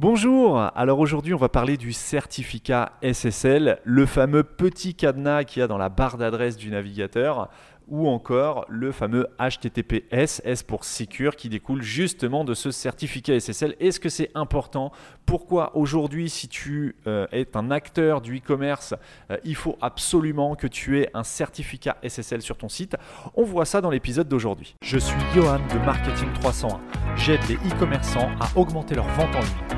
Bonjour, alors aujourd'hui on va parler du certificat SSL, le fameux petit cadenas qu'il y a dans la barre d'adresse du navigateur ou encore le fameux HTTPS, S pour Secure, qui découle justement de ce certificat SSL. Est-ce que c'est important? Pourquoi aujourd'hui, si tu euh, es un acteur du e-commerce, euh, il faut absolument que tu aies un certificat SSL sur ton site? On voit ça dans l'épisode d'aujourd'hui. Je suis Johan de Marketing 301. J'aide les e-commerçants à augmenter leur vente en ligne.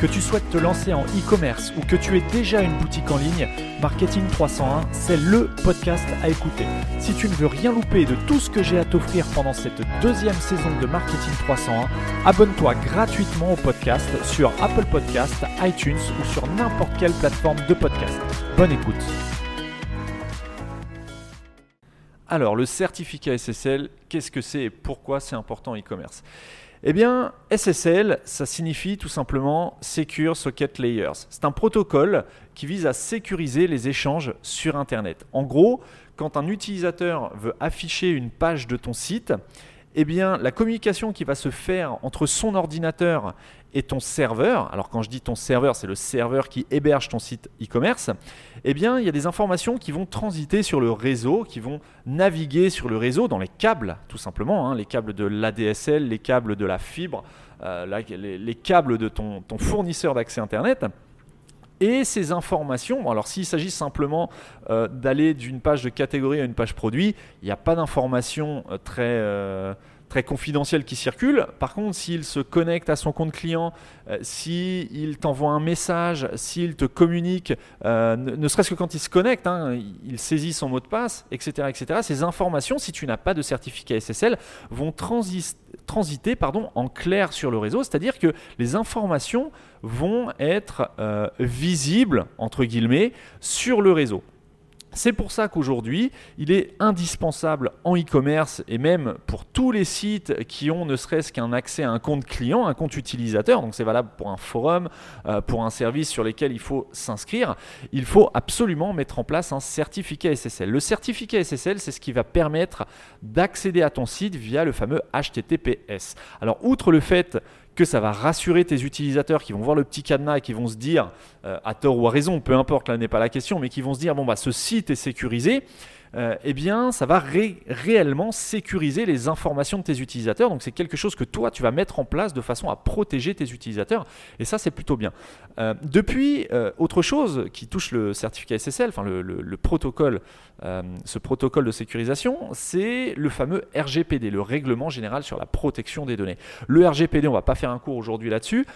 Que tu souhaites te lancer en e-commerce ou que tu aies déjà une boutique en ligne, Marketing 301, c'est le podcast à écouter. Si tu ne veux rien louper de tout ce que j'ai à t'offrir pendant cette deuxième saison de Marketing 301, abonne-toi gratuitement au podcast sur Apple Podcast, iTunes ou sur n'importe quelle plateforme de podcast. Bonne écoute. Alors, le certificat SSL, qu'est-ce que c'est et pourquoi c'est important en e-commerce? Eh bien, SSL, ça signifie tout simplement Secure Socket Layers. C'est un protocole qui vise à sécuriser les échanges sur Internet. En gros, quand un utilisateur veut afficher une page de ton site, eh bien, la communication qui va se faire entre son ordinateur et ton serveur, alors quand je dis ton serveur, c'est le serveur qui héberge ton site e-commerce, eh bien, il y a des informations qui vont transiter sur le réseau, qui vont naviguer sur le réseau dans les câbles, tout simplement, hein, les câbles de l'ADSL, les câbles de la fibre, euh, les, câbles de ton, ton fournisseur d'accès Internet. Et ces informations, alors s'il s'agit simplement euh, d'aller d'une page de catégorie à une page produit, il n'y a pas d'informations euh, très, euh, très confidentielles qui circulent. Par contre, s'il se connecte à son compte client, s'il t'envoie un message, s'il te communique, ne, serait-ce que quand il se connecte, hein, il saisit son mot de passe, etc., etc., ces informations, si tu n'as pas de certificat SSL, vont transiter pardon, en clair sur le réseau, c'est-à-dire que les informations vont être euh, visibles, entre guillemets, sur le réseau. C'est pour ça qu'aujourd'hui, il est indispensable en e-commerce et même pour tous les sites qui ont ne serait-ce qu'un accès à un compte client, un compte utilisateur, donc c'est valable pour un forum, euh, pour un service sur lequel il faut s'inscrire, il faut absolument mettre en place un certificat SSL. Le certificat SSL, c'est ce qui va permettre d'accéder à ton site via le fameux HTTPS. Alors, outre le fait que ça va rassurer tes utilisateurs qui vont voir le petit cadenas et qui vont se dire, euh, à tort ou à raison, peu importe, là n'est pas la question, mais qui vont se dire, bon, bah, ce site est sécurisé. Euh, eh bien, ça va réellement sécuriser les informations de tes utilisateurs. Donc, c'est quelque chose que toi, tu vas mettre en place de façon à protéger tes utilisateurs. Et ça, c'est plutôt bien. Euh, depuis, euh, autre chose qui touche le certificat SSL, enfin le, protocole, ce protocole de sécurisation, c'est le fameux RGPD, le Règlement général sur la protection des données. Le RGPD, on ne va pas faire un cours aujourd'hui là-dessus.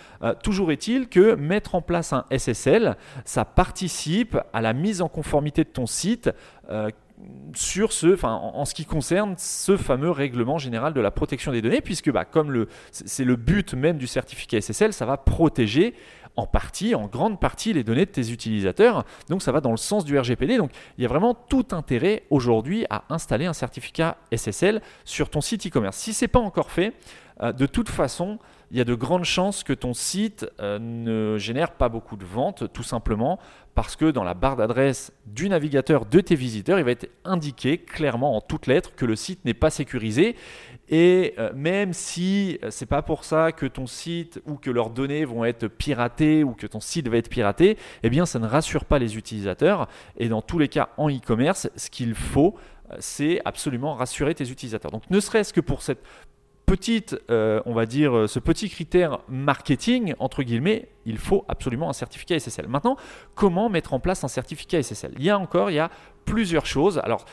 toujours est-il que mettre en place un SSL, ça participe à la mise en conformité de ton site sur ce, enfin, en, ce qui concerne ce fameux règlement général de la protection des données, puisque bah, comme le, c'est le but même du certificat SSL, ça va protéger en partie, en grande partie, les données de tes utilisateurs. Donc ça va dans le sens du RGPD. Donc il y a vraiment tout intérêt aujourd'hui à installer un certificat SSL sur ton site e-commerce. Si ce n'est pas encore fait, euh, de toute façon, il y a de grandes chances que ton site euh, ne génère pas beaucoup de ventes, tout simplement parce que dans la barre d'adresse du navigateur de tes visiteurs, il va être indiqué clairement en toutes lettres que le site n'est pas sécurisé. Et euh, même si c'est pas pour ça que ton site ou que leurs données vont être piratées ou que ton site va être piraté, eh bien ça ne rassure pas les utilisateurs. Et dans tous les cas en e-commerce, ce qu'il faut, c'est absolument rassurer tes utilisateurs. Donc ne serait-ce que pour cette euh, on va dire, euh, ce petit critère marketing, entre guillemets, il faut absolument un certificat SSL. Maintenant, comment mettre en place un certificat SSL Il y a encore, il y a plusieurs choses. Alors,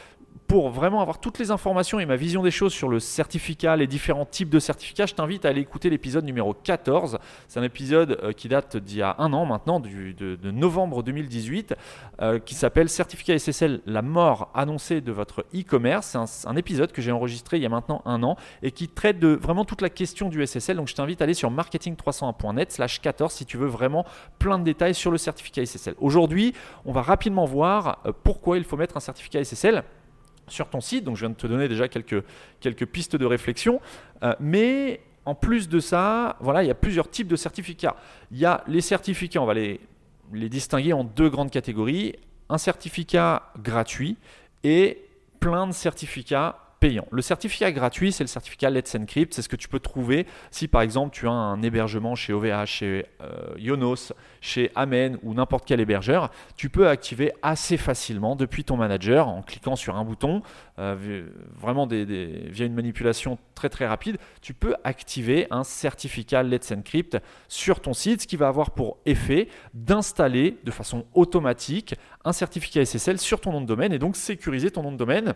pour vraiment avoir toutes les informations et ma vision des choses sur le certificat, les différents types de certificats, je t'invite à aller écouter l'épisode numéro 14. C'est un épisode euh, qui date d'il y a un an maintenant, de, novembre 2018, euh, qui s'appelle Certificat SSL, la mort annoncée de votre e-commerce. C'est un, épisode que j'ai enregistré il y a maintenant un an et qui traite de vraiment toute la question du SSL. Donc je t'invite à aller sur marketing301.net slash 14 si tu veux vraiment plein de détails sur le certificat SSL. Aujourd'hui, on va rapidement voir euh, pourquoi il faut mettre un certificat SSL sur ton site. Donc je viens de te donner déjà quelques, pistes de réflexion. Euh, mais en plus de ça, voilà, il y a plusieurs types de certificats. Il y a les certificats, on va les, les distinguer en deux grandes catégories. Un certificat gratuit et plein de certificats Le certificat gratuit, c'est le certificat Let's Encrypt. C'est ce que tu peux trouver si par exemple tu as un hébergement chez OVH, chez euh, Yonos, chez Amen ou n'importe quel hébergeur. Tu peux activer assez facilement depuis ton manager en cliquant sur un bouton, euh, vraiment via une manipulation très très rapide. Tu peux activer un certificat Let's Encrypt sur ton site, ce qui va avoir pour effet d'installer de façon automatique un certificat SSL sur ton nom de domaine et donc sécuriser ton nom de domaine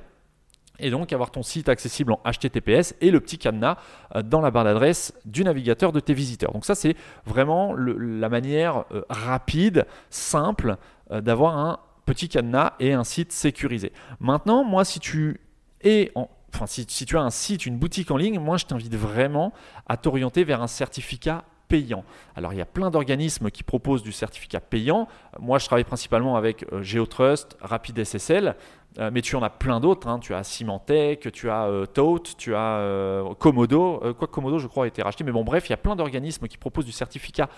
et donc avoir ton site accessible en HTTPS et le petit cadenas euh, dans la barre d'adresse du navigateur de tes visiteurs. Donc ça c'est vraiment la manière euh, rapide, simple euh, d'avoir un petit cadenas et un site sécurisé. Maintenant, moi si tu es Enfin, si, si tu as un site, une boutique en ligne, moi je t'invite vraiment à t'orienter vers un certificat payant. Alors il y a plein d'organismes qui proposent du certificat payant. Moi je travaille principalement avec GeoTrust, RapidSSL. Euh, mais tu en as plein d'autres. Hein. Tu as Symantec, tu as euh, Tote, tu as euh, Komodo. quoi Komodo, je crois, a été racheté. Mais bon, bref, il y a plein d'organismes qui proposent du certificat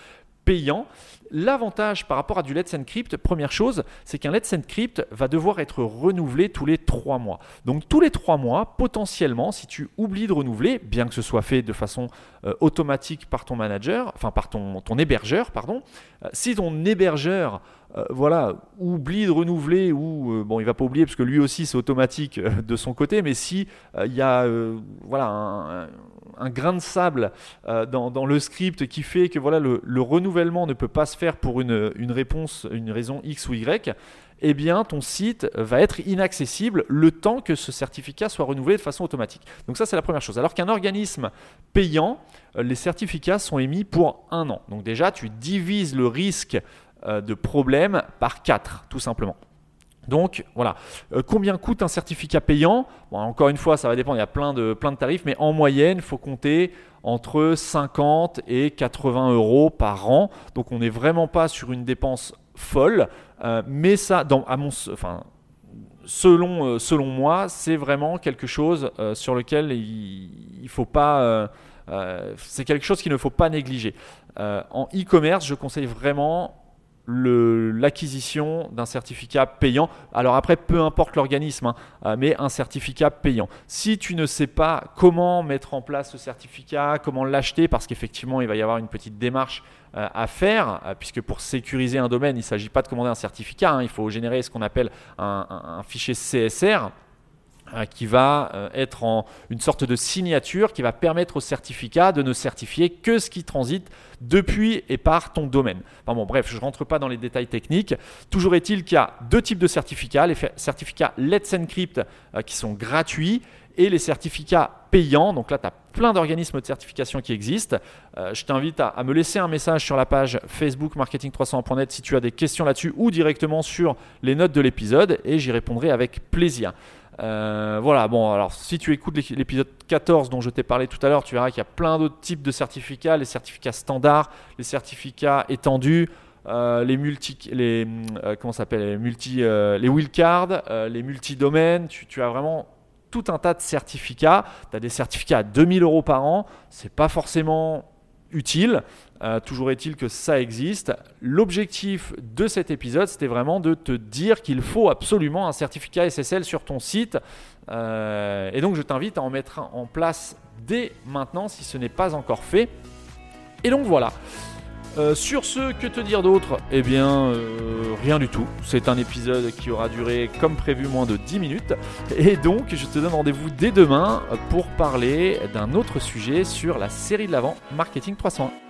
payant. L'avantage par rapport à du Let's Encrypt, première chose, c'est qu'un Let's Encrypt va devoir être renouvelé tous les trois mois. Donc tous les trois mois, potentiellement, si tu oublies de renouveler, bien que ce soit fait de façon automatique par ton manager, enfin par ton hébergeur, pardon, si ton hébergeur euh, voilà, oublie de renouveler ou euh, bon, il va pas oublier parce que lui aussi c'est automatique euh, de son côté, mais si il y a voilà un, grain de sable dans, le script qui fait que voilà le, renouvellement ne peut pas se faire pour une, une réponse, une raison X ou Y, eh bien ton site va être inaccessible le temps que ce certificat soit renouvelé de façon automatique. Donc ça c'est la première chose. Alors qu'un organisme payant, les certificats sont émis pour un an. Donc déjà tu divises le risque de problèmes par 4, tout simplement. Donc voilà, euh, combien coûte un certificat payant? Encore une fois, ça va dépendre, il y a plein de, tarifs, mais en moyenne, il faut compter entre 50 et 80 euros par an. Donc on n'est vraiment pas sur une dépense folle, euh, mais ça, selon, moi, c'est vraiment quelque chose sur lequel il, ne faut pas négliger. en e-commerce, je conseille vraiment l'acquisition d'un certificat payant. Alors après, peu importe l'organisme, hein, euh, mais un certificat payant. Si tu ne sais pas comment mettre en place ce certificat, comment l'acheter, parce qu'effectivement, il va y avoir une petite démarche euh, à faire, euh, puisque pour sécuriser un domaine, il ne s'agit pas de commander un certificat, hein, il faut générer ce qu'on appelle un fichier CSR. Euh, qui va euh, être en une sorte de signature qui va permettre au certificat de ne certifier que ce qui transite depuis et par ton domaine. bon, bref, je ne rentre pas dans les détails techniques. Toujours est-il qu'il y a deux types de certificats, les certificats Let's Encrypt euh, qui sont gratuits et les certificats payants. Donc là, tu as plein d'organismes de certification qui existent. je t'invite à, me laisser un message sur la page Facebook marketing300.net si tu as des questions là-dessus ou directement sur les notes de l'épisode et j'y répondrai avec plaisir. Euh, voilà, bon, alors si tu écoutes l'épisode 14 dont je t'ai parlé tout à l'heure, tu verras qu'il y a plein d'autres types de certificats, les certificats standards, les certificats étendus, euh, les multi, les euh, comment s'appelle, les multi, les wildcards, les multi-domaines. Tu, as vraiment tout un tas de certificats. Tu as des certificats à 2000 euros par an. C'est pas forcément utile. Euh, toujours est-il que ça existe. L'objectif de cet épisode, c'était vraiment de te dire qu'il faut absolument un certificat SSL sur ton site. Euh, et donc je t'invite à en mettre en place dès maintenant si ce n'est pas encore fait. Et donc voilà. Euh, sur ce, que te dire d'autre? Eh bien, rien du tout. C'est un épisode qui aura duré, comme prévu, moins de 10 minutes. Et donc, je te donne rendez-vous dès demain pour parler d'un autre sujet sur la série de l'avant Marketing 301.